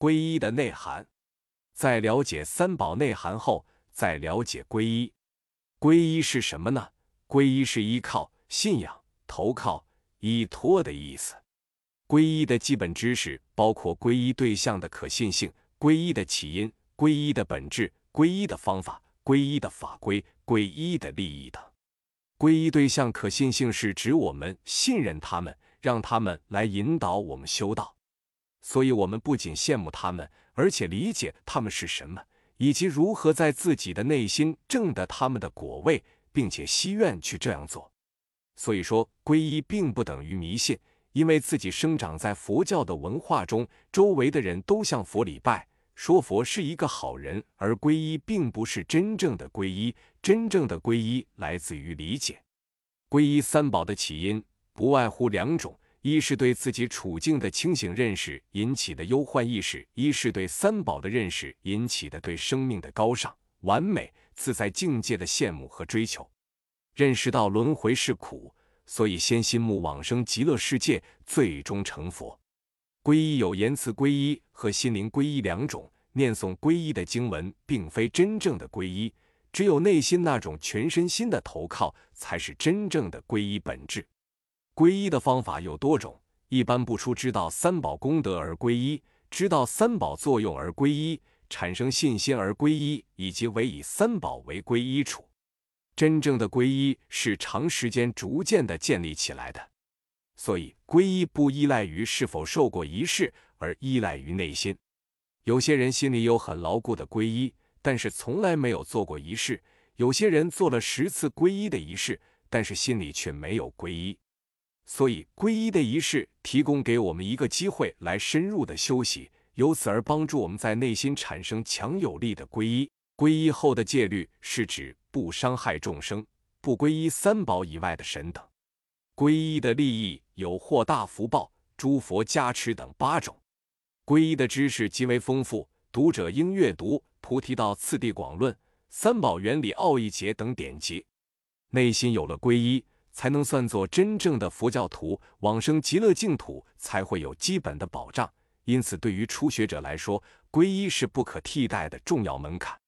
皈依的内涵。在了解三宝内涵后，再了解皈依。皈依是什么呢？皈依是依靠、信仰、投靠、依托的意思。皈依的基本知识包括皈依对象的可信性、皈依的起因、皈依的本质、皈依的方法、皈依的法规、皈依的利益等。皈依对象可信性是指我们信任他们，让他们来引导我们修道。所以，我们不仅羡慕他们，而且理解他们是什么，以及如何在自己的内心证得他们的果位，并且希愿去这样做。所以说，皈依并不等于迷信。因为自己生长在佛教的文化中，周围的人都向佛礼拜，说佛是一个好人，而皈依并不是真正的皈依。真正的皈依来自于理解。皈依三宝的起因不外乎两种：一是对自己处境的清醒认识引起的忧患意识；一是对三宝的认识引起的对生命的高尚、完美、自在境界的羡慕和追求。认识到轮回是苦。所以，先心目往生极乐世界，最终成佛。皈依有言辞皈依和心灵皈依两种。念诵皈依的经文，并非真正的皈依，只有内心那种全身心的投靠，才是真正的皈依本质。皈依的方法有多种，一般不出知道三宝功德而皈依，知道三宝作用而皈依，产生信心而皈依，以及为以三宝为皈依处。真正的皈依是长时间逐渐的建立起来的，所以皈依不依赖于是否受过仪式，而依赖于内心。有些人心里有很牢固的皈依，但是从来没有做过仪式；有些人做了十次皈依的仪式，但是心里却没有皈依。所以皈依的仪式提供给我们一个机会来深入的休息，由此而帮助我们在内心产生强有力的皈依。皈依后的戒律是指。不伤害众生，不皈依三宝以外的神等。皈依的利益有获大福报、诸佛加持等八种。皈依的知识极为丰富，读者应阅读《菩提道次第广论》《三宝原理奥义节》等典籍。内心有了皈依，才能算作真正的佛教徒，往生极乐净土才会有基本的保障。因此，对于初学者来说，皈依是不可替代的重要门槛。